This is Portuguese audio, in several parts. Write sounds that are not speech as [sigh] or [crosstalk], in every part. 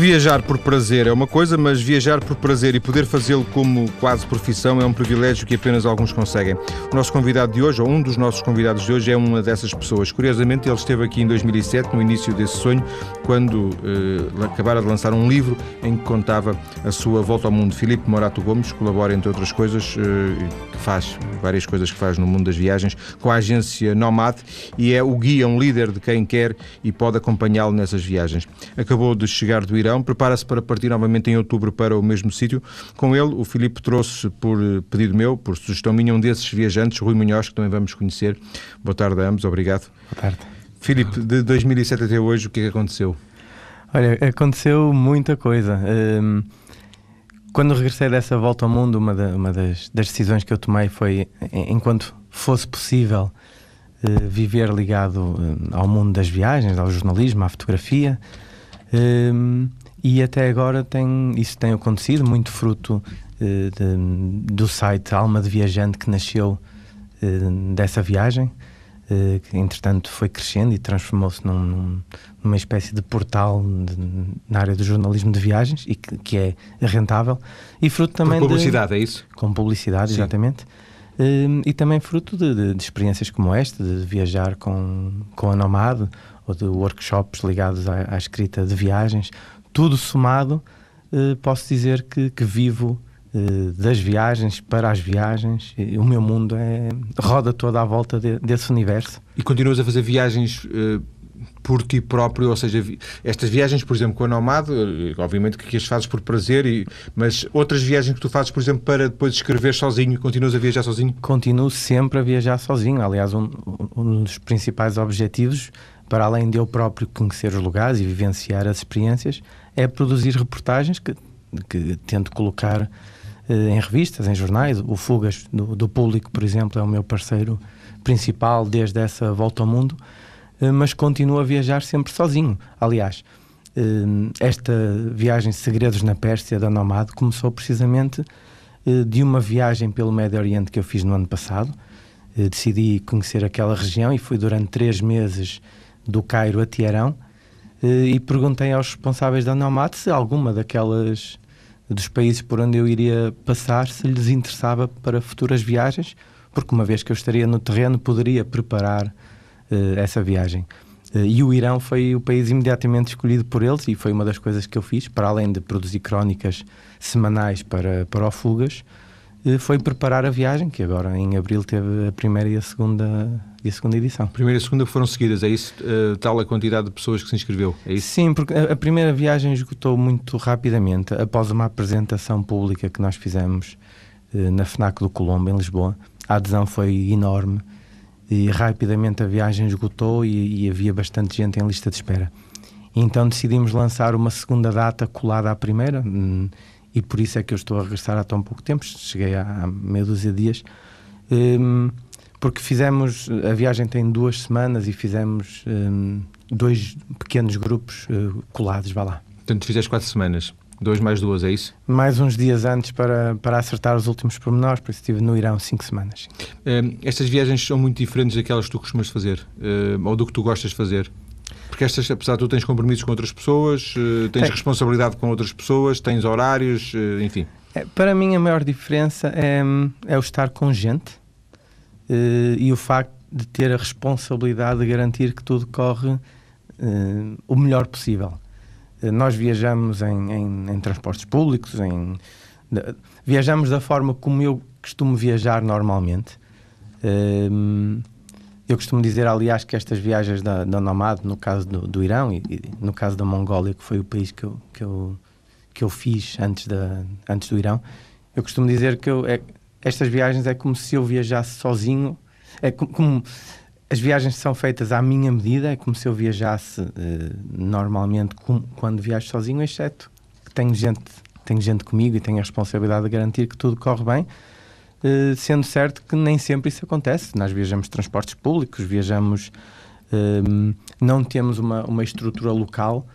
Viajar por prazer é uma coisa, mas viajar por prazer e poder fazê-lo como quase profissão é um privilégio que apenas alguns conseguem. O nosso convidado de hoje, ou um dos nossos convidados de hoje, é uma dessas pessoas. Curiosamente, ele esteve aqui em 2007, no início desse sonho, quando uh, acabara de lançar um livro em que contava a sua volta ao mundo. Filipe Morato Gomes colabora, entre outras coisas, que faz várias coisas que faz no mundo das viagens, com a agência Nomad e é o guia, um líder de quem quer e pode acompanhá-lo nessas viagens. Acabou de chegar do Irão Prepara-se para partir novamente em outubro para o mesmo sítio. Com ele, o Filipe trouxe, por pedido meu, por sugestão minha, um desses viajantes, Rui Munhoz, que também vamos conhecer. Boa tarde a ambos, obrigado. Boa tarde. Filipe, de 2007 até hoje, o que é que aconteceu? Olha, aconteceu muita coisa. Um, quando regressei dessa volta ao mundo, uma, da, uma das, das, decisões que eu tomei foi, enquanto fosse possível, uh, viver ligado uh, ao mundo das viagens, ao jornalismo, à fotografia. Um, e até agora tem, isso tem acontecido, muito fruto uh, de, do site Alma de Viajante que nasceu uh, dessa viagem, uh, que entretanto foi crescendo e transformou-se num, numa espécie de portal de, na área do jornalismo de viagens e que, que é rentável. E fruto também com publicidade, de, é isso? Com publicidade, Sim. exatamente. e também fruto de, de, de, experiências como esta, de viajar com, com a Nomad ou de workshops ligados à, à escrita de viagens, tudo somado, eh, posso dizer que, que vivo eh, das viagens para as viagens. o meu mundo é roda toda à volta de, desse universo. E continuas a fazer viagens uh, por ti próprio, ou seja, estas viagens, por exemplo, com a Nomad, obviamente que as fazes por prazer, e, mas outras viagens que tu fazes, por exemplo, para depois escrever sozinho, continuas a viajar sozinho? Continuo sempre a viajar sozinho. Aliás, um, um dos principais objetivos, para além de eu próprio conhecer os lugares e vivenciar as experiências, é produzir reportagens que, que tento colocar eh, em revistas, em jornais. O Fugas do, do, Público, por exemplo, é o meu parceiro principal desde essa volta ao mundo, eh, mas continuo a viajar sempre sozinho. Aliás, eh, esta viagem Segredos na Pérsia da Nomad começou precisamente eh, de uma viagem pelo Médio Oriente que eu fiz no ano passado. Eh, decidi conhecer aquela região e fui durante três meses do Cairo a Teherão eh, e perguntei aos responsáveis da Nomad se alguma daquelas dos países por onde eu iria passar se lhes interessava para futuras viagens, porque uma vez que eu estaria no terreno poderia preparar uh, essa viagem. Uh, e o Irão foi o país imediatamente escolhido por eles e foi uma das coisas que eu fiz, para além de produzir crónicas semanais para, para o Fugas, foi preparar a viagem, que agora em abril teve a primeira e a segunda e a segunda edição. Primeira e segunda foram seguidas, é isso? Uh, tal a quantidade de pessoas que se inscreveu? É isso? Sim, porque a, a, primeira viagem esgotou muito rapidamente, após uma apresentação pública que nós fizemos uh, na FNAC do Colombo, em Lisboa. A adesão foi enorme e rapidamente a viagem esgotou e, e havia bastante gente em lista de espera. Então decidimos lançar uma segunda data colada à primeira, hum, e por isso é que eu estou a regressar há tão pouco tempo, cheguei há, meia dúzia de dias. Um, porque fizemos, a viagem tem duas semanas e fizemos um, dois pequenos grupos uh, colados, vá lá. Portanto, fizeste quatro semanas. Dois mais duas, é isso? Mais uns dias antes para, para acertar os últimos pormenores, por isso estive no Irão cinco semanas. Um, estas viagens são muito diferentes daquelas que tu costumas fazer, uh, ou do que tu gostas de fazer? Porque estas, apesar de tu tens compromissos com outras pessoas, uh, tens Tem. responsabilidade com outras pessoas, tens horários, uh, enfim. É, para mim a maior diferença é, é o estar com gente uh, e o facto de ter a responsabilidade de garantir que tudo corre o melhor possível. Nós viajamos em, em, em, transportes públicos, em, viajamos da forma como eu costumo viajar normalmente. Eu costumo dizer, aliás, que estas viagens da, da Nomad, no caso do, do Irão e, e, no caso da Mongólia, que foi o país que eu, que eu, que eu fiz antes, da, antes do Irão, eu costumo dizer que eu, é, estas viagens é como se eu viajasse sozinho. É como, como as viagens são feitas à minha medida, é como se eu viajasse uh, normalmente com, quando viajo sozinho, exceto que tenho gente, tenho gente comigo e tenho a responsabilidade de garantir que tudo corre bem. Uh, sendo certo que nem sempre isso acontece. Nós viajamos transportes públicos, viajamos. Uh, não temos uma, uma estrutura local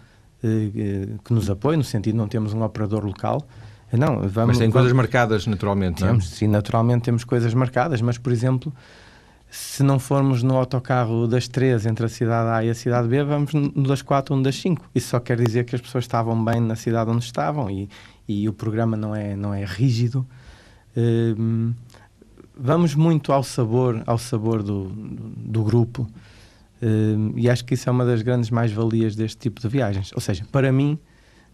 que nos apoie, no sentido não temos um operador local. Não, vamos, mas tem coisas marcadas naturalmente, temos, não é? Sim, naturalmente temos coisas marcadas, mas por exemplo, se não formos no autocarro das três entre a cidade A e a cidade B, vamos no das quatro, um das cinco. Isso só quer dizer que as pessoas estavam bem na cidade onde estavam e, e o programa não é, não é rígido. Uh, vamos muito ao sabor, ao sabor do, do, grupo uh, e acho que isso é uma das grandes mais-valias deste tipo de viagens. Ou seja, para mim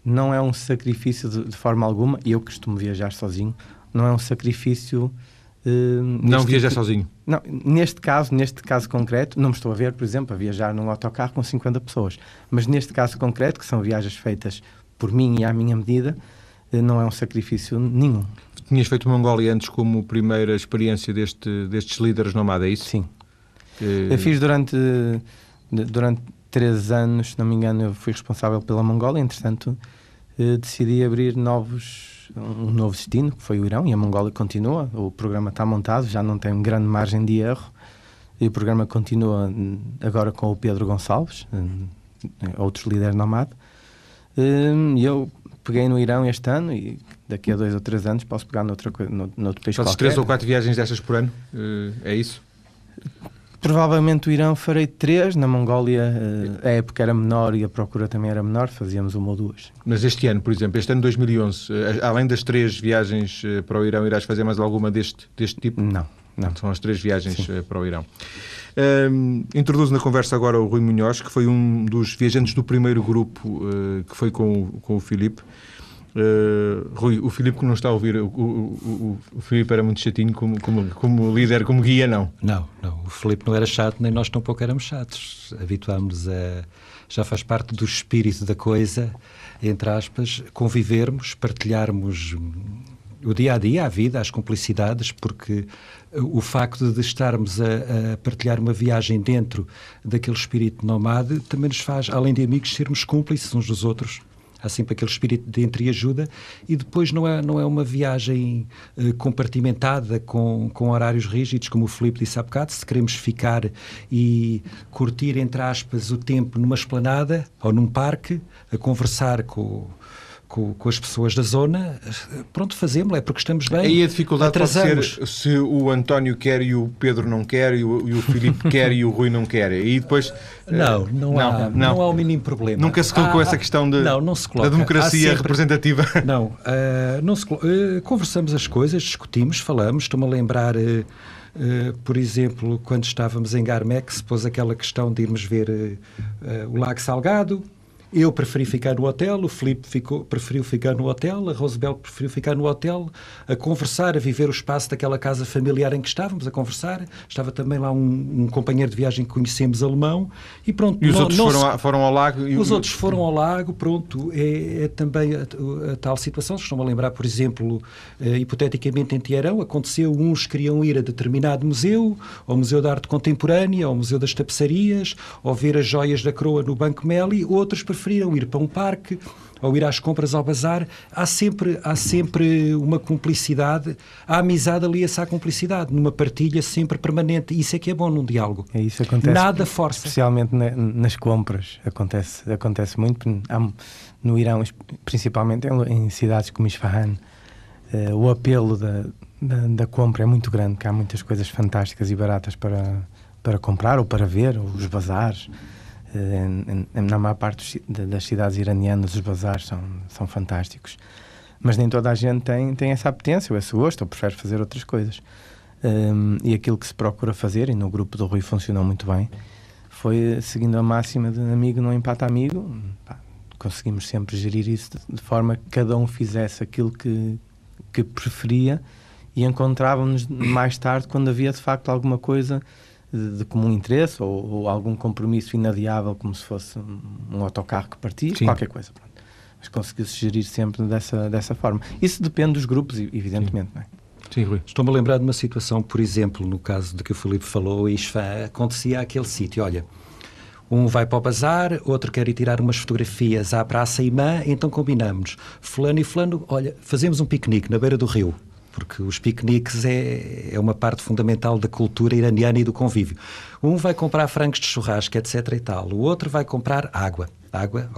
não é um sacrifício de, de forma alguma, e eu costumo viajar sozinho, não é um sacrifício Uh, não viajar tipo, sozinho? Não, neste caso, neste caso concreto, não me estou a ver, por exemplo, a viajar num autocarro com 50 pessoas. Mas neste caso concreto, que são viagens feitas por mim e à minha medida, uh, não é um sacrifício nenhum. Tinhas feito Mongólia antes como primeira experiência deste, destes líderes nomada, é isso? Sim. Eu fiz durante, durante três anos, se não me engano, eu fui responsável pela Mongólia, entretanto decidi abrir novos um novo destino, que foi o Irão, e a Mongólia continua. O programa está montado, já não tem grande margem de erro. E o programa continua hum, agora com o Pedro Gonçalves, hum, outro líder nomade. Hum, e eu peguei no Irão este ano e daqui a dois ou três anos posso pegar noutro país Fazes três ou quatro viagens dessas por ano? Eh, é isso? Provavelmente o Irão farei três, na Mongólia eh, a época era menor e a procura também era menor, fazíamos uma ou duas. Mas este ano, por exemplo, este ano 2011, eh, além das três viagens para o Irão, irás fazer mais alguma deste, deste tipo? Não, não. São as três viagens Sim. para o Irão. Um, introduzo na conversa agora o Rui Munhoz, que foi um dos viajantes do primeiro grupo uh, que foi com, com o Filipe. Uh, Rui, o Filipe que não está a ouvir, o, o, o, o Filipe era muito chatinho como, como, como líder, como guia, não? Não, não. O Filipe não era chato, nem nós tampouco éramos chatos. Habituámos a. Já faz parte do espírito da coisa, entre aspas, convivermos, partilharmos o dia a dia, a vida, as cumplicidades, porque o facto de estarmos a, a, partilhar uma viagem dentro daquele espírito nomade também nos faz, além de amigos, sermos cúmplices uns dos outros há sempre aquele espírito de entreajuda e depois não é, não é uma viagem uh, compartimentada com, com horários rígidos, como o Filipe disse há bocado, se queremos ficar e curtir, entre aspas, o tempo numa esplanada ou num parque, a conversar com com, com, as pessoas da zona, pronto, fazemos, é porque estamos bem. Aí a dificuldade Atrasamos. pode ser se o António quer e o Pedro não quer, e o, e o Filipe [laughs] quer e o Rui não quer. E depois. Não, não, há, não, não. há o mínimo problema. Nunca se colocou há, essa questão de, não, não se coloca. da democracia sempre, representativa. [laughs] Não, uh, não se, uh, conversamos as coisas, discutimos, falamos. Estou-me a lembrar. Uh, Uh, por exemplo, quando estávamos em Garmex, pôs aquela questão de irmos ver uh, uh, o Lago Salgado, eu preferi ficar no hotel, o Filipe ficou, preferiu ficar no hotel, a Rosabel preferiu ficar no hotel, a conversar, a viver o espaço daquela casa familiar em que estávamos, a conversar. Estava também lá um, um companheiro de viagem que conhecemos, alemão, e pronto. E os não, outros não foram, se... foram ao lago? E... Os outros foram ao lago, pronto. É, é também a, a, tal situação. Se estão a lembrar, por exemplo, uh, hipoteticamente em Tiarão, aconteceu, uns queriam ir a determinado museu, ao Museu da Arte Contemporânea, ao Museu das Tapeçarias, ou ver as joias da coroa no Banco Meli, outros preferiram preferiram ir para um parque ou ir às compras ao bazar, há sempre, há sempre uma cumplicidade, a amizade ali essa cumplicidade, numa partilha sempre permanente. Isso é que é bom num diálogo. É isso acontece. Nada força. Especialmente na, nas compras, acontece, acontece muito. Há, no Irão, principalmente em, em cidades como Isfahan, uh, o apelo da, da, da, compra é muito grande, que há muitas coisas fantásticas e baratas para, para comprar ou para ver, os bazares. Eh, na maior parte das cidades iranianas, os bazares são, são fantásticos. Mas nem toda a gente tem, tem essa apetência ou esse gosto, ou prefere fazer outras coisas. Um, e aquilo que se procura fazer, e no grupo do Rui funcionou muito bem, foi seguindo a máxima de amigo não empata amigo. Pá, conseguimos sempre gerir isso de, de, forma que cada um fizesse aquilo que, que preferia e encontrávamos mais tarde quando havia de facto alguma coisa de, de comum interesse ou, ou, algum compromisso inadiável, como se fosse um, um autocarro que partia, Sim. qualquer coisa. Pronto. Mas conseguiu-se gerir sempre dessa, dessa forma. Isso depende dos grupos, evidentemente, Sim. não é? Sim, Rui. Estou-me a lembrar de uma situação, por exemplo, no caso de que o Filipe falou, isto acontecia aquele sítio, olha, um vai para o bazar, outro quer ir tirar umas fotografias à Praça Imã, então combinamos. Fulano e fulano, olha, fazemos um piquenique na beira do rio porque os piqueniques é, é uma parte fundamental da cultura iraniana e do convívio. Um vai comprar frangos de churrasco, etc. e tal. O outro vai comprar água. Água,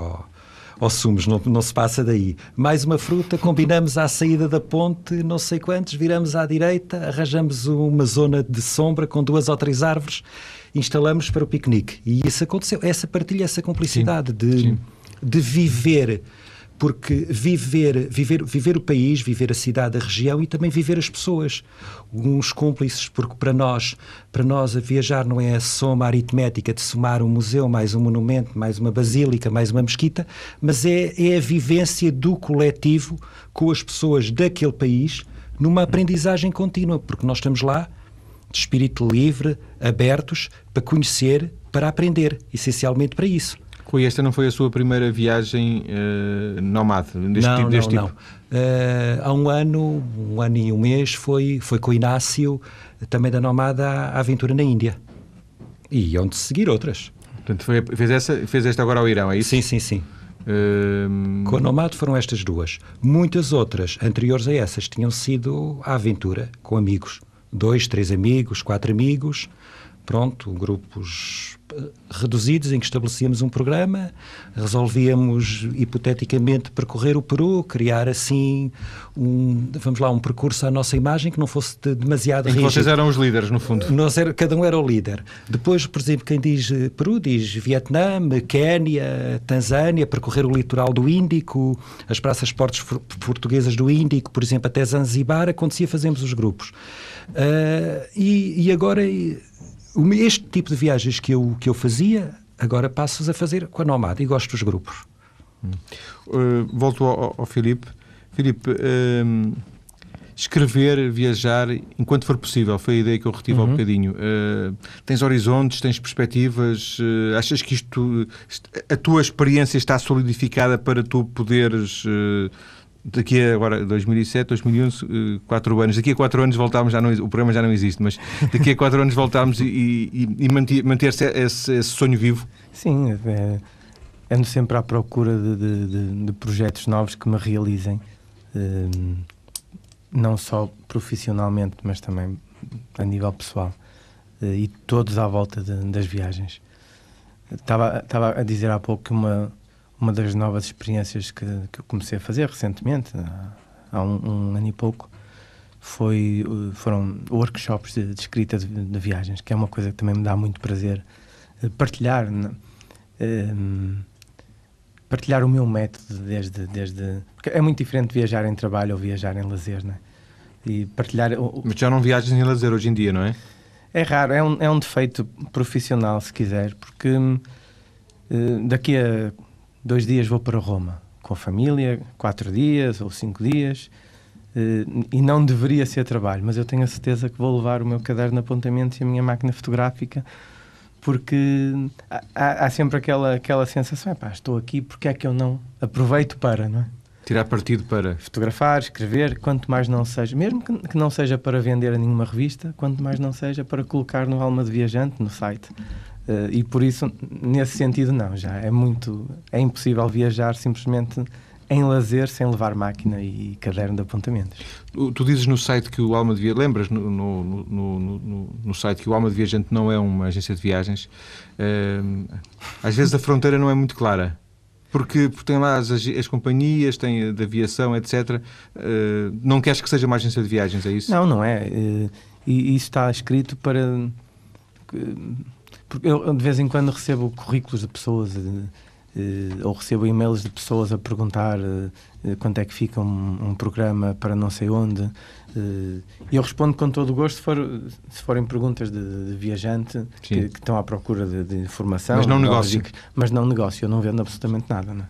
oh, sumos, não, não se passa daí. Mais uma fruta, combinamos à saída da ponte, não sei quantos, viramos à direita, arranjamos uma zona de sombra com duas ou três árvores, instalamos para o piquenique. E isso aconteceu, essa partilha, essa cumplicidade sim, de, sim. de viver porque viver, viver, viver o país, viver a cidade, a região e também viver as pessoas, uns cúmplices, porque para nós, para nós a viajar não é a soma aritmética de somar um museu, mais um monumento, mais uma basílica, mais uma mesquita, mas é, é a vivência do coletivo com as pessoas daquele país numa aprendizagem contínua, porque nós estamos lá de espírito livre, abertos, para conhecer, para aprender, essencialmente para isso. Rui, esta não foi a sua primeira viagem uh, nomade deste, não, tipo, deste não, tipo? Não. Uh, há um ano, um ano e um mês, foi, foi com o Inácio, também da Nomada, à aventura na Índia. E onde seguir outras. Portanto, foi, fez, essa, fez esta agora ao Irão, é isso? Sim, sim, sim. Uh... Com a Nomad foram estas duas. Muitas outras, anteriores a essas, tinham sido à aventura, com amigos. Dois, três amigos, quatro amigos. Pronto, grupos reduzidos em que estabelecíamos um programa, resolvíamos hipoteticamente percorrer o Peru, criar assim um, vamos lá, um percurso à nossa imagem que não fosse de, demasiado rígido. vocês eram os líderes, no fundo. Nós era, cada um era o líder. Depois, por exemplo, quem diz eh, Peru diz Vietnã, Quénia, Tanzânia, percorrer o litoral do Índico, as praças portos portuguesas do Índico, por exemplo, até Zanzibar, acontecia, fazemos os grupos. Uh, e, e agora este tipo de viagens que eu, que eu fazia, agora passo a fazer com a Nomad e gosto dos grupos. Uh, volto ao, ao Filipe. Filipe, uh, escrever, viajar, enquanto for possível, foi a ideia que eu retive uhum. há um bocadinho. Uh, tens horizontes, tens perspectivas, uh, achas que isto, a tua experiência está solidificada para tu poderes daqui a agora 2007, 2011, 4 anos, daqui a 4 anos voltámos, já não, o programa já não existe, mas daqui a 4 anos voltámos e, e, e manter-se esse, esse, sonho vivo? Sim, é, ando sempre à procura de, de, de, de projetos novos que me realizem, um, não só profissionalmente, mas também a nível pessoal, eh, e todos à volta das viagens. Estava, estava a dizer há pouco que uma uma das novas experiências que, que eu comecei a fazer recentemente, há um, um ano e pouco, foi, foram workshops de, de escrita de, de, viagens, que é uma coisa que também me dá muito prazer eh, partilhar. Um, partilhar o meu método desde, desde. Porque é muito diferente viajar em trabalho ou viajar em lazer, né? E partilhar. Mas já não viajas em lazer hoje em dia, não é? É raro, é um, é um defeito profissional, se quiser, porque uh, daqui a dois dias vou para Roma com a família, quatro dias ou cinco dias, eh, e não deveria ser trabalho, mas eu tenho a certeza que vou levar o meu caderno de apontamentos e a minha máquina fotográfica, porque há, há sempre aquela, aquela sensação: pá, estou aqui, porque é que eu não aproveito para, não é? Tirar partido para. Fotografar, escrever, quanto mais não seja, mesmo que, que não seja para vender a nenhuma revista, quanto mais não seja para colocar no Alma de Viajante, no site. Uh, e por isso, nesse sentido, não, já é muito. É impossível viajar simplesmente em lazer sem levar máquina e caderno de apontamentos. Tu dizes no site que o Alma de Viajante, lembras no, no, no, no, site que o Alma de Viajante não é uma agência de viagens? Uh, às vezes a fronteira não é muito clara. Porque, porque tem lá as, as companhias, tem de aviação, etc. Uh, não queres que seja uma agência de viagens, é isso? Não, não é. e isso está escrito para porque eu de vez em quando recebo currículos de pessoas uh, ou recebo e-mails de pessoas a perguntar uh, quanto é que fica um, um, programa para não sei onde. E eu respondo com todo o gosto se, for, se forem perguntas de, de viajante que, que, estão à procura de, de informação. Mas não negócio. Mas não negócio, eu não vendo absolutamente nada. Não? É?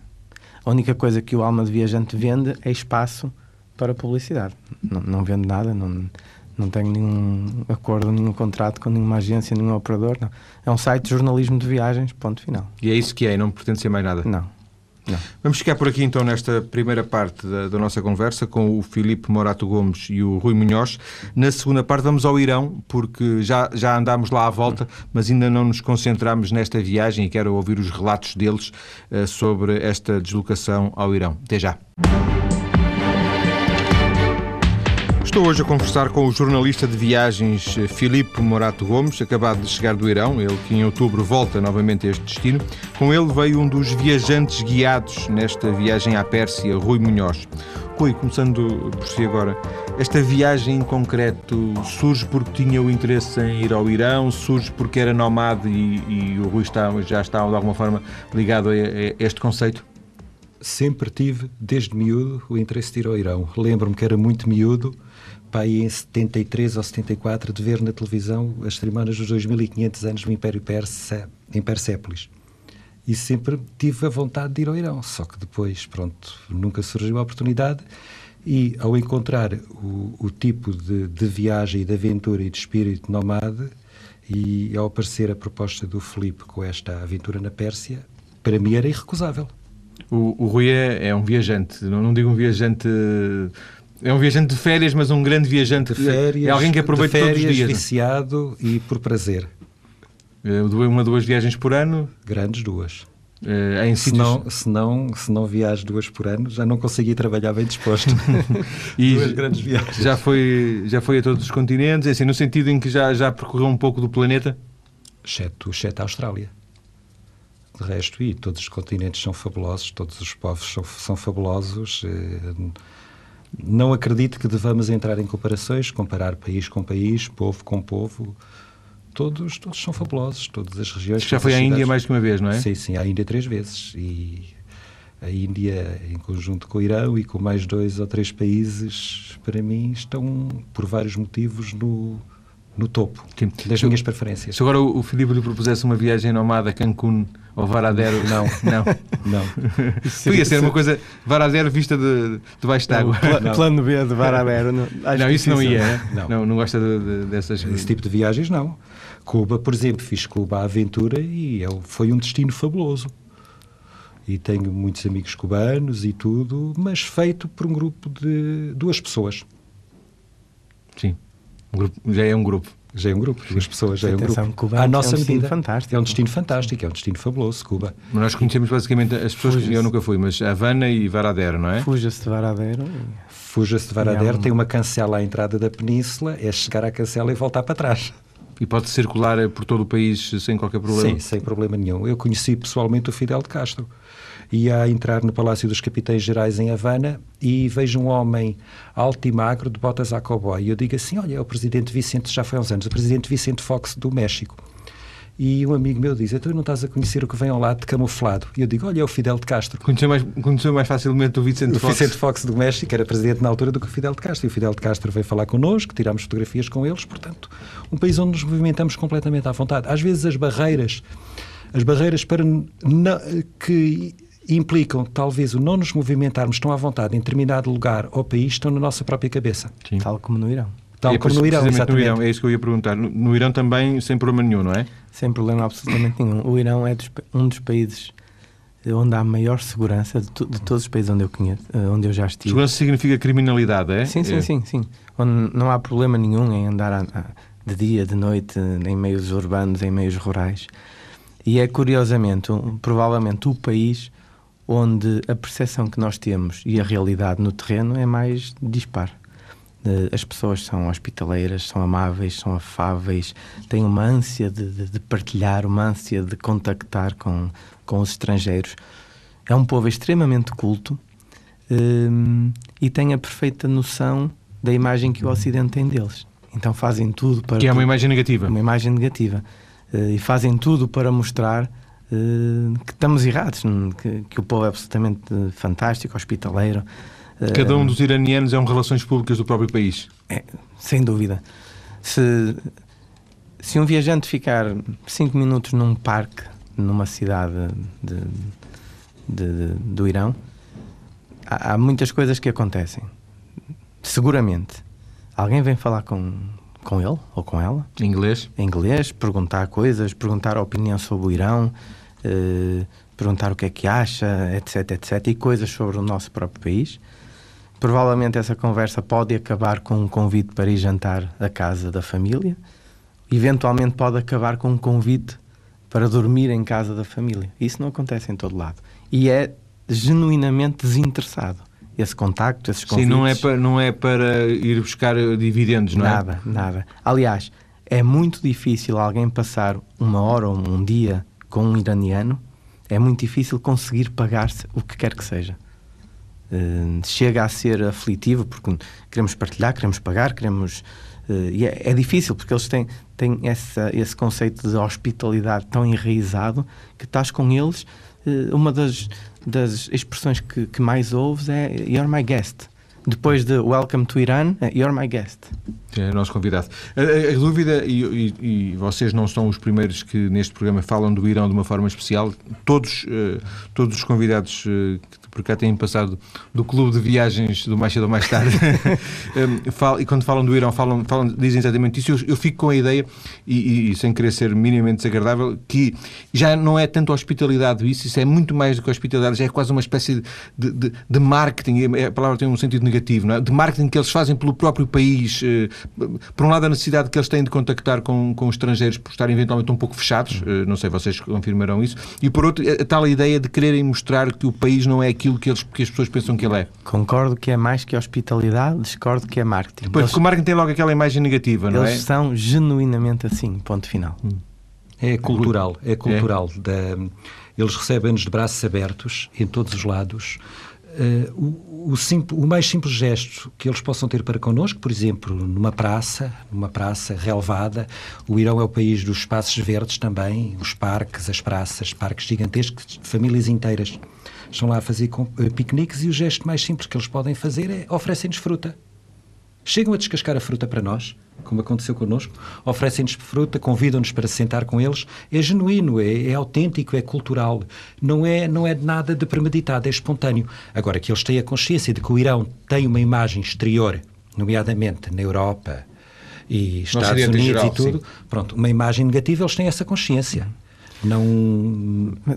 A única coisa que o Alma de Viajante vende é espaço para publicidade. Não, não vende nada, não, não tenho nenhum acordo, nenhum contrato com nenhuma agência, nenhum operador. Não. É um site de jornalismo de viagens, ponto final. E é isso que é, não pretende ser mais nada? Não. Não. Vamos ficar por aqui então nesta primeira parte da, da, nossa conversa com o Filipe Morato Gomes e o Rui Munhoz. Na segunda parte vamos ao Irão, porque já, já andámos lá à volta, mas ainda não nos concentramos nesta viagem e quero ouvir os relatos deles uh, sobre esta deslocação ao Irão. Até já. Estou hoje a conversar com o jornalista de viagens eh, Filipe Morato Gomes, acabado de chegar do Irão, ele que em outubro volta novamente a este destino. Com ele veio um dos viajantes guiados nesta viagem à Pérsia, Rui Munhoz. Rui, começando por si agora, esta viagem em concreto surge porque tinha o interesse em ir ao Irão, surge porque era nomade e, e o Rui está, já está de alguma forma ligado a, a este conceito? Sempre tive, desde miúdo, o interesse de ir ao Irão. Lembro-me que era muito miúdo pai em 73 ou 74 de ver na televisão as cerimónias dos 2500 anos do Império Persa em Persépolis. E sempre tive a vontade de ir ao Irão, só que depois, pronto, nunca surgiu a oportunidade. E ao encontrar o, o tipo de, de, viagem de aventura e de espírito nomade, e ao aparecer a proposta do Felipe com esta aventura na Pérsia, para mim era irrecusável. O, o Rui é, é um viajante, não, não digo um viajante é um viajante de férias, mas um grande viajante de férias. É alguém que aproveita férias, todos os dias. viciado e por prazer. É, uma, duas viagens por ano? Grandes duas. É, em se, não, se, não, se não viajo duas por ano, já não consegui trabalhar bem disposto. [laughs] duas grandes viagens. Já foi, já foi a todos os continentes, é assim, no sentido em que já, já percorreu um pouco do planeta? Exceto, exceto a Austrália. De resto, e todos os continentes são fabulosos, todos os povos são, são fabulosos. Eh, não acredito que devamos entrar em comparações, comparar país com país, povo com povo. Todos, todos são fabulosos, todas as regiões. Já foi à Índia mais que uma vez, não é? Sim, sim, à Índia três vezes. E a Índia, em conjunto com o Irão e com mais dois ou três países, para mim, estão, por vários motivos, no, no topo Sim. das minhas preferências. Se agora o, o Filipe lhe propusesse uma viagem nomada a Cancún ou Varadero, não, [laughs] não, não. Podia ser uma coisa Varadero vista de, de baixo d'água. Pla, plano B de Varadero. Não, não isso não ia. Né? Não. não, não gosta de, de, dessas Esse tipo de viagens, não. Cuba, por exemplo, fiz Cuba à aventura e é foi um destino fabuloso. E tenho muitos amigos cubanos e tudo, mas feito por um grupo de duas pessoas. Sim. Um grupo, já é um grupo. Já é um grupo, duas pessoas, já é um grupo. Cuba a nossa é um destino medida, fantástico. É um destino fantástico, é um destino fabuloso, Cuba. Mas nós conhecemos basicamente as pessoas que eu nunca fui, mas Havana e Varadero, não é? Fuja-se de Varadero. Fuja-se de Varadero, tem uma cancela à entrada da península, é chegar à cancela e voltar para trás. E pode circular por todo o país sem qualquer problema? Sim, sem problema nenhum. Eu conheci pessoalmente o Fidel de Castro ia a entrar no Palácio dos Capitães Gerais em Havana e vejo um homem alto e magro de botas a cowboy. E eu digo assim: Olha, é o presidente Vicente, já foi há uns anos, o presidente Vicente Fox do México. E um amigo meu diz: Tu não estás a conhecer o que vem ao lado de camuflado? E eu digo: Olha, é o Fidel de Castro. Conheceu mais, conheceu mais facilmente o Vicente o Fox? O Vicente Fox do México era presidente na altura do que o Fidel de Castro. E o Fidel de Castro veio falar connosco, tirámos fotografias com eles. Portanto, um país onde nos movimentamos completamente à vontade. Às vezes as barreiras, as barreiras para que implicam talvez o não nos movimentarmos tão à vontade em determinado lugar ou país estão na nossa própria cabeça. Sim. Tal como no Irão. Tal é, como no Irão, exatamente. No Irão, é isso que eu ia perguntar. No, no, Irão também sem problema nenhum, não é? Sem problema absolutamente nenhum. O Irão é dos, um dos países onde há maior segurança de, de, todos os países onde eu conheço, eh, onde eu já estive. Segurança significa criminalidade, é? Sim, sim, é. sim, sim. Onde não há problema nenhum em andar a, a, de dia, de noite, em meios urbanos, em meios rurais. E é curiosamente, um, provavelmente o país onde a percepção que nós temos e a realidade no terreno é mais dispar. As pessoas são hospitaleiras, são amáveis, são afáveis, têm uma ânsia de, de, de partilhar, uma ânsia de contactar com, com os estrangeiros. É um povo extremamente culto um, e tem a perfeita noção da imagem que o Ocidente tem deles. Então fazem tudo para. Que é uma imagem negativa. Uma imagem negativa. Uh, e fazem tudo para mostrar que estamos errados, que, que, o povo é absolutamente fantástico, hospitaleiro. Uh, Cada um dos iranianos é um relações públicas do próprio país. É, sem dúvida. Se, se um viajante ficar cinco minutos num parque, numa cidade de, de, de, do Irão, há, há muitas coisas que acontecem. Seguramente. Alguém vem falar com, com ele ou com ela. Em inglês? Em inglês, perguntar coisas, perguntar a opinião sobre o Irão, eh, perguntar o que é que acha, etc, etc, e coisas sobre o nosso próprio país. Provavelmente essa conversa pode acabar com um convite para ir jantar à casa da família. Eventualmente pode acabar com um convite para dormir em casa da família. Isso não acontece em todo lado. E é genuinamente desinteressado. Esse contacto, esses convites. Sim, não é para, não é para ir buscar dividendos, não é? Nada, nada. Aliás, é muito difícil alguém passar uma hora ou um dia com um iraniano, é muito difícil conseguir pagar-se o que quer que seja. Uh, chega a ser aflitivo porque queremos partilhar, queremos pagar, queremos. Uh, e é, é, difícil porque eles têm, têm essa, esse conceito de hospitalidade tão enraizado que estás com eles. Uh, uma das, das expressões que, que mais ouves é You're my guest depois de Welcome to Iran, eh, You're my guest. É nosso convidado. A, a, a dúvida, e, e, e, vocês não são os primeiros que neste programa falam do Irão de uma forma especial, todos, uh, todos os convidados uh, por cá têm passado do clube de viagens do mais cedo ou mais tarde. [laughs] um, e quando falam do Irão, falam, falam, dizem exatamente isso. Eu, eu fico com a ideia, e, e, sem querer ser minimamente desagradável, que já não é tanto hospitalidade isso, isso é muito mais do que hospitalidade, já é quase uma espécie de, de, de marketing, a palavra tem um sentido negativo, é? de marketing que eles fazem pelo próprio país. Eh, por um lado, a necessidade que eles têm de contactar com, com os estrangeiros por estarem eventualmente um pouco fechados, eh, não sei, vocês confirmarão isso, e por outro, a tal ideia de quererem mostrar que o país não é aquilo aquilo que, eles, que as pessoas pensam que ele é. Concordo que é mais que hospitalidade, discordo que é marketing. Pois, eles, porque o marketing tem logo aquela imagem negativa, não é? Eles são genuinamente assim, ponto final. Hum. É cultural, é cultural. É. Da, eles recebem-nos de braços abertos, em todos os lados. Uh, o, o, simples, o, mais simples gesto que eles possam ter para connosco, por exemplo, numa praça, numa praça relevada, o Irão é o país dos espaços verdes também, os parques, as praças, parques gigantescos, famílias inteiras estão lá a fazer eh, piqueniques e o gesto mais simples que eles podem fazer é oferecem-nos fruta. Chegam a descascar a fruta para nós, como aconteceu connosco, oferecem-nos fruta, convidam-nos para sentar com eles. É genuíno, é, é, autêntico, é cultural. Não é, não é nada de premeditado, é espontâneo. Agora, que eles têm a consciência de que o Irão tem uma imagem exterior, nomeadamente na Europa e Estados Unidos geral, e tudo, sim. pronto, uma imagem negativa, eles têm essa consciência não,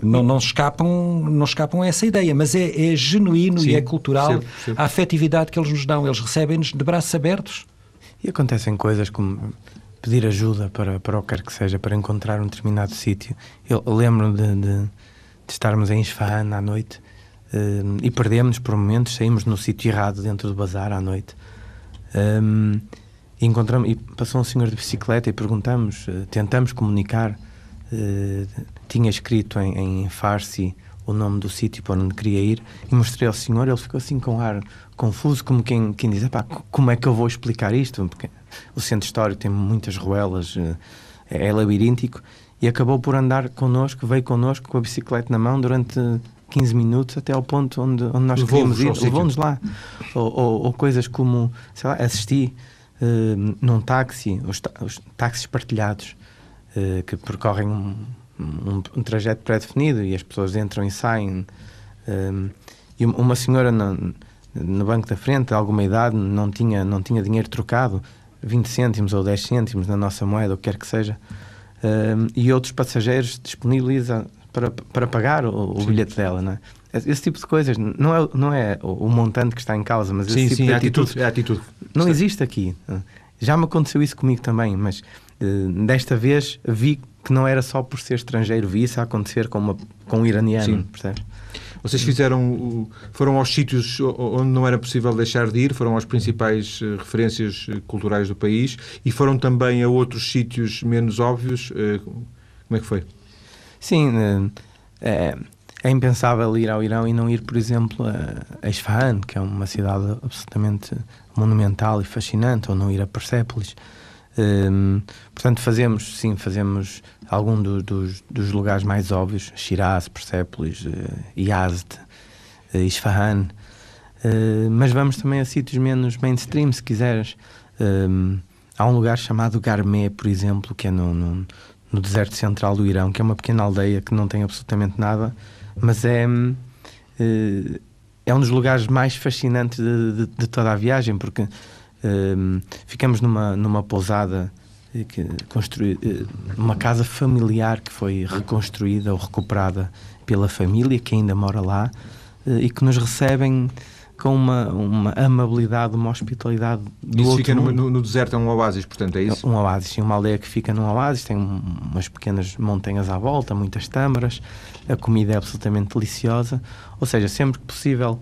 não, não, escapam, não escapam a essa ideia, mas é, é genuíno Sim, e é cultural a afetividade que eles nos dão. Eles recebem-nos de braços abertos. E acontecem coisas como pedir ajuda para, para o que quer que seja, para encontrar um determinado sítio. Eu lembro de, de, de, estarmos em Isfahan à noite uh, e perdemos por momentos, saímos no sítio errado dentro do bazar à noite. Um, eh, e encontramos, e passou um senhor de bicicleta e perguntamos, uh, tentamos comunicar eh, tinha escrito em, em Farsi o nome do sítio para onde queria ir e mostrei ao senhor. Ele ficou assim com ar confuso, como quem, quem diz: como é que eu vou explicar isto? Porque o centro histórico tem muitas ruelas, eh, é, é labiríntico. E acabou por andar connosco, veio connosco com a bicicleta na mão durante 15 minutos até ao ponto onde, onde nós queríamos ir. Levou-nos lá. Ou, ou, ou, coisas como, sei lá, assisti uh, num táxi, os, os táxis partilhados. Eh, que percorrem um, um, um trajeto pré-definido e as pessoas entram e saem. Um, eh, e uma senhora no, no banco da frente, de alguma idade, não tinha, não tinha dinheiro trocado, 20 cêntimos ou 10 cêntimos na nossa moeda, o que quer que seja, um, eh, e outros passageiros disponibilizam para, para pagar o, o bilhete dela, não é? Esse tipo de coisas não é, não é o, o montante que está em causa, mas sim, esse tipo sim, de é atitude, é atitude. Não existe aqui. Já me aconteceu isso comigo também, mas desta vez vi que não era só por ser estrangeiro, vi isso a acontecer com, uma, com um iraniano, percebes? Vocês fizeram, foram aos sítios onde não era possível deixar de ir, foram às principais uh, referências eh, culturais do país e foram também a outros sítios menos óbvios. Como é que foi? Sim, é, é, impensável ir ao Irão e não ir, por exemplo, a, a Isfahan, que é uma cidade absolutamente monumental e fascinante, ou não ir a Persépolis. Um, portanto, fazemos, sim, fazemos algum do, dos, dos lugares mais óbvios, Shiraz, Persépolis, uh, Yazd, uh, Isfahan, uh, mas vamos também a sítios menos mainstream, se quiseres. Um, há um lugar chamado Garmé, por exemplo, que é no, no, no, deserto central do Irão, que é uma pequena aldeia que não tem absolutamente nada, mas é, uh, é um dos lugares mais fascinantes de, de, de toda a viagem, porque um, ficamos numa, numa pousada eh, que construí, eh, uma casa familiar que foi reconstruída ou recuperada pela família que ainda mora lá eh, e que nos recebem com uma, uma amabilidade, uma hospitalidade do isso outro fica no, no, no, deserto, é um oásis, portanto, é isso? Um oásis, sim, uma aldeia que fica num oásis, tem um, umas pequenas montanhas à volta, muitas tâmaras, a comida é absolutamente deliciosa, ou seja, sempre que possível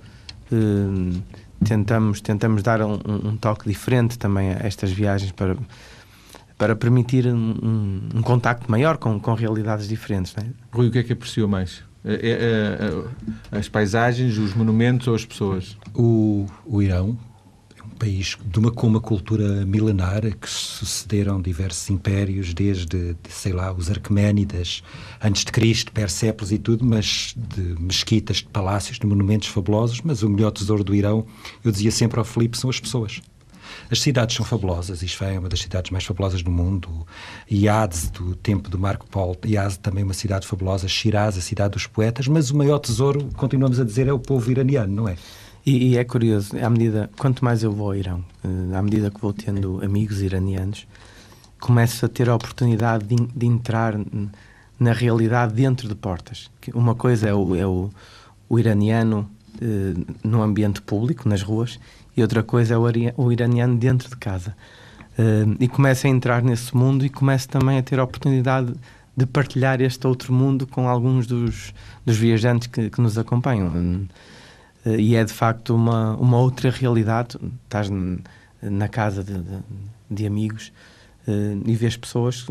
tentamos, tentamos dar um, um, toque diferente também a estas viagens para, para permitir um, um, um contacto maior com, com realidades diferentes. Não é? Rui, o que é que apreciou mais? É, é, é, as paisagens, os monumentos ou as pessoas? O, o Irão país de uma, com uma cultura milenar que sucederam diversos impérios, desde, de, sei lá, os Arqueménidas, antes de Cristo, Persépolis e tudo, mas de mesquitas, de palácios, de monumentos fabulosos. Mas o melhor tesouro do Irão, eu dizia sempre ao Filipe, são as pessoas. As cidades são fabulosas, Isfahan é uma das cidades mais fabulosas do mundo, Iades, do tempo do Marco Polo, Iades também é uma cidade fabulosa, Shiraz, a cidade dos poetas, mas o maior tesouro, continuamos a dizer, é o povo iraniano, não é? E, e, é curioso, à medida, quanto mais eu vou ao Irão, eh, à medida que vou tendo amigos iranianos, começo a ter a oportunidade de, de entrar na realidade dentro de portas. Uma coisa é o, é o, o iraniano eh, no ambiente público, nas ruas, e outra coisa é o, o iraniano dentro de casa. Uh, e começa a entrar nesse mundo e começa também a ter a oportunidade de partilhar este outro mundo com alguns dos, dos viajantes que, que nos acompanham. Uh, e é de facto uma, uma outra realidade. Estás na casa de, de, de amigos uh, e vês pessoas,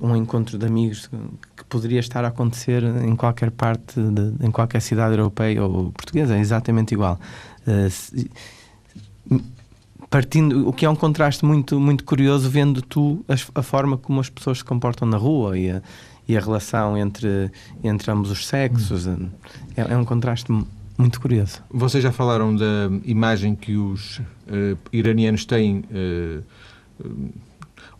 um encontro de amigos que poderia estar a acontecer em qualquer parte, de, em qualquer cidade europeia ou portuguesa, é exatamente igual. Uh, partindo, o que é um contraste muito, muito curioso, vendo tu a, a, forma como as pessoas se comportam na rua e a, e a relação entre, entre ambos os sexos. Hum. É, é, um contraste muito curioso. Vocês já falaram da imagem que os uh, iranianos têm. Uh,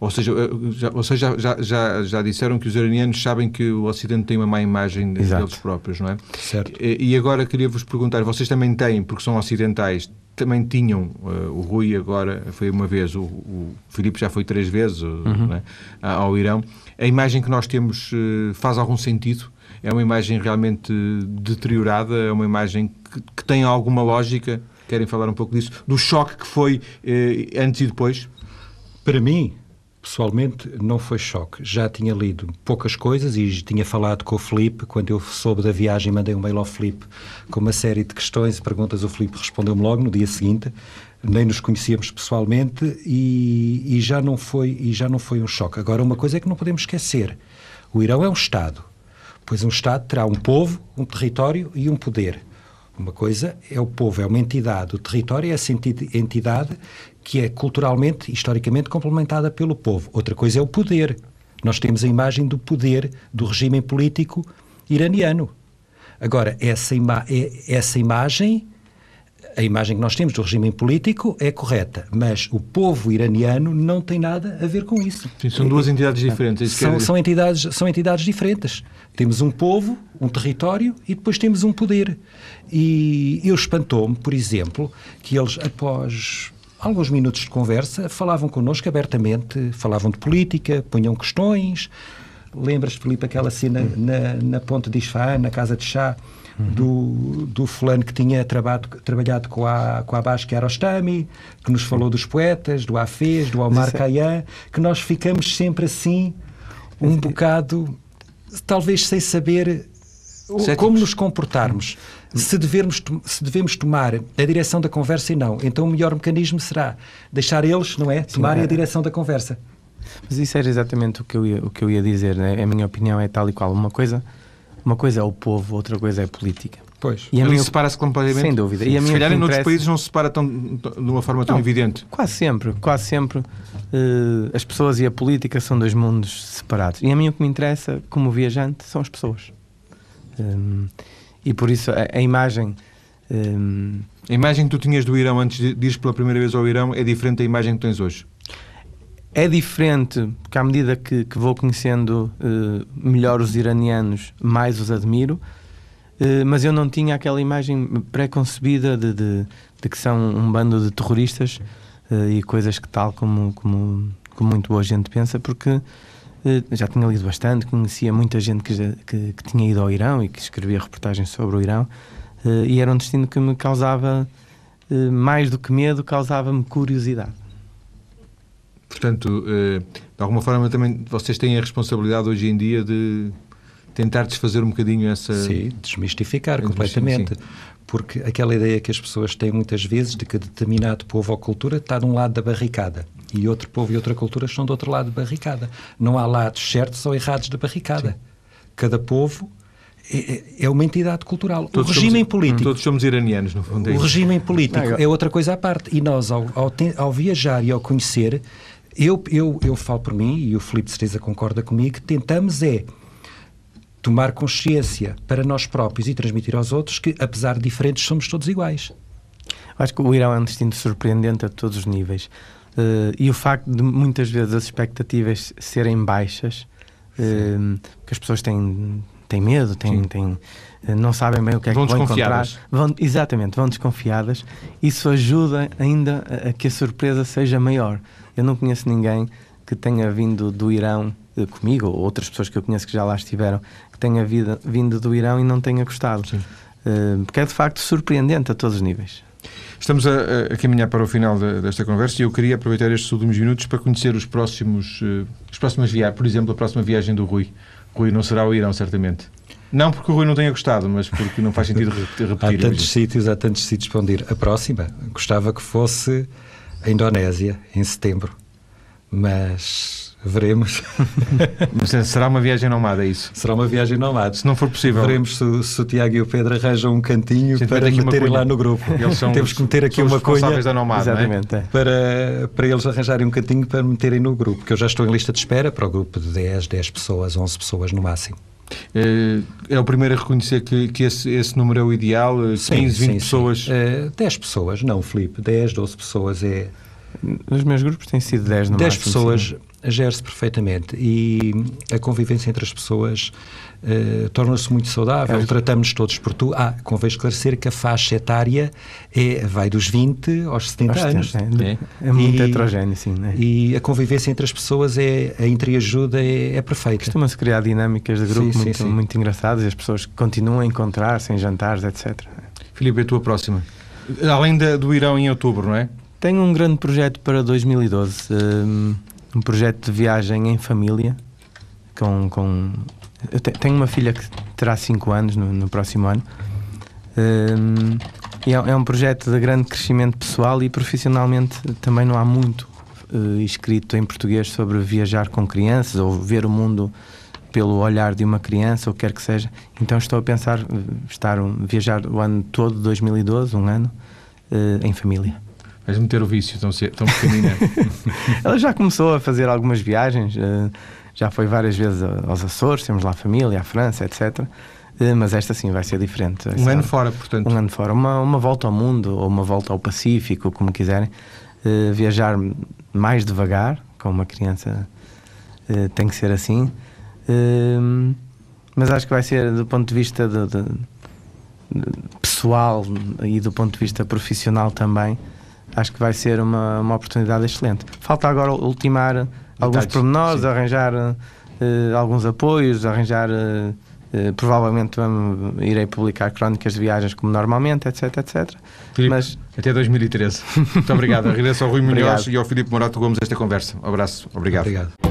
ou seja, já, ou seja já, já, já disseram que os iranianos sabem que o Ocidente tem uma má imagem Exato. deles próprios, não é? Certo. E, e agora queria-vos perguntar, vocês também têm, porque são ocidentais, também tinham, uh, o Rui agora foi uma vez, o, o Filipe já foi três vezes uhum. é? ao Irão. A imagem que nós temos uh, faz algum sentido? É uma imagem realmente deteriorada? É uma imagem que, que tem alguma lógica? Querem falar um pouco disso? Do choque que foi uh, antes e depois? Para mim, Pessoalmente, não foi choque. Já tinha lido poucas coisas e tinha falado com o Felipe. Quando eu soube da viagem, mandei um mail ao Felipe com uma série de questões e perguntas. O Felipe respondeu-me logo no dia seguinte. Nem nos conhecíamos pessoalmente e, e, já não foi, e já não foi um choque. Agora, uma coisa é que não podemos esquecer: o Irão é um Estado. Pois um Estado terá um povo, um território e um poder. Uma coisa é o povo, é uma entidade. O território é essa entidade que é culturalmente, historicamente complementada pelo povo. Outra coisa é o poder. Nós temos a imagem do poder do regime político iraniano. Agora, essa, ima é, essa imagem, a imagem que nós temos do regime político é correta, mas o povo iraniano não tem nada a ver com isso. Sim, são duas entidades diferentes. É são, são, entidades, são entidades diferentes. Temos um povo, um território e depois temos um poder. E eu espantou-me, por exemplo, que eles, após alguns minutos de conversa, falavam connosco abertamente, falavam de política, punham questões. Lembras, Filipe, aquela cena na, na ponte de Isfahan, na casa de chá, do, do fulano que tinha trabalhado, trabalhado com a, com a Basque Arostami, que nos falou dos poetas, do Afez, do Omar Khayyam, que nós ficamos sempre assim, um bocado, talvez sem saber como nos comportarmos se, devermos, se devemos tomar a direção da conversa e não, então o melhor mecanismo será deixar eles, não é, tomarem a é. direção da conversa. Mas isso era exatamente o que eu ia, o que eu ia dizer, né? a minha opinião é tal e qual. Uma coisa, uma coisa é o povo, outra coisa é a política. Pois. E a minha... separa-se completamente. Sem dúvida. E a se calhar em outros países não se separa tão, de uma forma tão não, evidente. Quase sempre, quase sempre. Uh, as pessoas e a política são dois mundos separados. E a mim o que me interessa, como viajante, são as pessoas. Um, e por isso a, a imagem. Um... A imagem que tu tinhas do Irão antes de, de ir pela primeira vez ao Irão é diferente da imagem que tens hoje? É diferente, porque à medida que, que vou conhecendo uh, melhor os iranianos, mais os admiro, mas eu não tinha aquela imagem pré-concebida de, de, de, que são um bando de terroristas uh, e coisas que tal como, como, como muito boa gente pensa, porque eh, já tinha lido bastante, conhecia muita gente que, que, que, tinha ido ao Irão e que escrevia reportagens sobre o Irão, eh, e era um destino que me causava, eh, mais do que medo, causava-me curiosidade. Portanto, de alguma forma também vocês têm a responsabilidade hoje em dia de tentar desfazer um bocadinho essa. Sim, desmistificar completamente. Sim. Porque aquela ideia que as pessoas têm muitas vezes de que determinado povo ou cultura está de um lado da barricada e outro povo e outra cultura estão do outro lado da barricada. Não há lados certos ou errados da barricada. Sim. Cada povo é, é, é uma entidade cultural. Todos o regime somos, político. Todos somos iranianos, no fundo. É o regime político é outra coisa à parte. E nós, ao, ao, ao viajar e ao conhecer, eu, eu, eu falo por mim, e o Filipe de Certeza concorda comigo, tentamos é tomar consciência para nós próprios e transmitir aos outros que, apesar de diferentes, somos todos iguais. Acho que o Irão é um destino surpreendente a todos os níveis. Uh, e o facto de muitas vezes as expectativas serem baixas, uh, que as pessoas têm, têm medo, têm, têm, eh, não sabem bem o que é vão que vão encontrar. Vão, exatamente, vão desconfiadas. Isso ajuda ainda a, a que a surpresa seja maior. Eu não conheço ninguém que tenha vindo do Irão comigo, ou outras pessoas que eu conheço que já lá estiveram, que tenha vida, vindo do Irão e não tenha gostado. Uh, porque é de facto surpreendente a todos os níveis. Estamos a, a caminhar para o final de, desta conversa e eu queria aproveitar estes últimos minutos para conhecer os próximos, uh, as próximas viagens, por exemplo, a próxima viagem do Rui. Rui não será o Irão, certamente. Não porque o Rui não tenha gostado, mas porque não faz sentido [laughs] repetir. há tantos sítios, há tantos sítios para onde ir. A próxima, gostava que fosse a Indonésia, em setembro. Mas Veremos. [laughs] Mas será uma viagem nomada, é isso? Será uma viagem nomada. Se não for possível. Veremos se, se o Tiago e o Pedro arranjam um cantinho para meterem lá no grupo. Eles são Temos que meter aqui uma coisa da nomada, é? Exatamente, é? para, para eles arranjarem um cantinho para meterem no grupo. Que eu já estou em lista de espera para o grupo de 10, 10 pessoas, 11 pessoas no máximo. É, é o primeiro a reconhecer que, que esse, esse número é o ideal? Sim, 15, 20 sim, pessoas? Sim. Uh, 10 pessoas, não, Filipe. 10, 12 pessoas é. Nos meus grupos tem sido 10 no 10 máximo. pessoas. Gere-se perfeitamente e a convivência entre as pessoas uh, torna-se muito saudável. É. Tratamos todos por tu. Ah, convém esclarecer que a faixa etária é, vai dos 20 aos 70 aos anos. É, é muito e, heterogéneo, sim. É? E a convivência entre as pessoas, é, a entreajuda é, é perfeita. Costuma-se criar dinâmicas de grupo sim, muito, sim, sim. muito engraçadas e as pessoas continuam a encontrar-se em jantares, etc. Filipe, a tua próxima. Além da, do Irão em outubro, não é? Tenho um grande projeto para 2012. Um, um projeto de viagem em família com, com eu tenho uma filha que terá 5 anos no, no, próximo ano um, e é, é, um projeto de grande crescimento pessoal e profissionalmente também não há muito uh, escrito em português sobre viajar com crianças ou ver o mundo pelo olhar de uma criança ou quer que seja então estou a pensar estar um, viajar o ano todo 2012 um ano uh, em família Vais meter o vício tão, tão pequenina. [laughs] Ela já começou a fazer algumas viagens, eh, já foi várias vezes aos Açores, temos lá a família, a França, etc. Eh, mas esta sim vai ser diferente. Um ano fora, portanto. Um ano fora. Uma, uma volta ao mundo ou uma volta ao Pacífico, como quiserem. Uh, viajar mais devagar, com uma criança tem que ser assim. Uh, mas acho que vai ser do ponto de vista de, de pessoal e do ponto de vista profissional também acho que vai ser uma, uma oportunidade excelente. Falta agora ultimar Detalhes, alguns pormenores, sim. arranjar uh, alguns apoios, arranjar. Uh, uh, provavelmente um, irei publicar crónicas de viagens como normalmente, etc, etc. Filipe, Mas... Até 2013. [laughs] Muito obrigado. Agradeço ao Rui Munhoz e ao Filipe Morato Gomes esta conversa. Um abraço. Obrigado. Obrigado.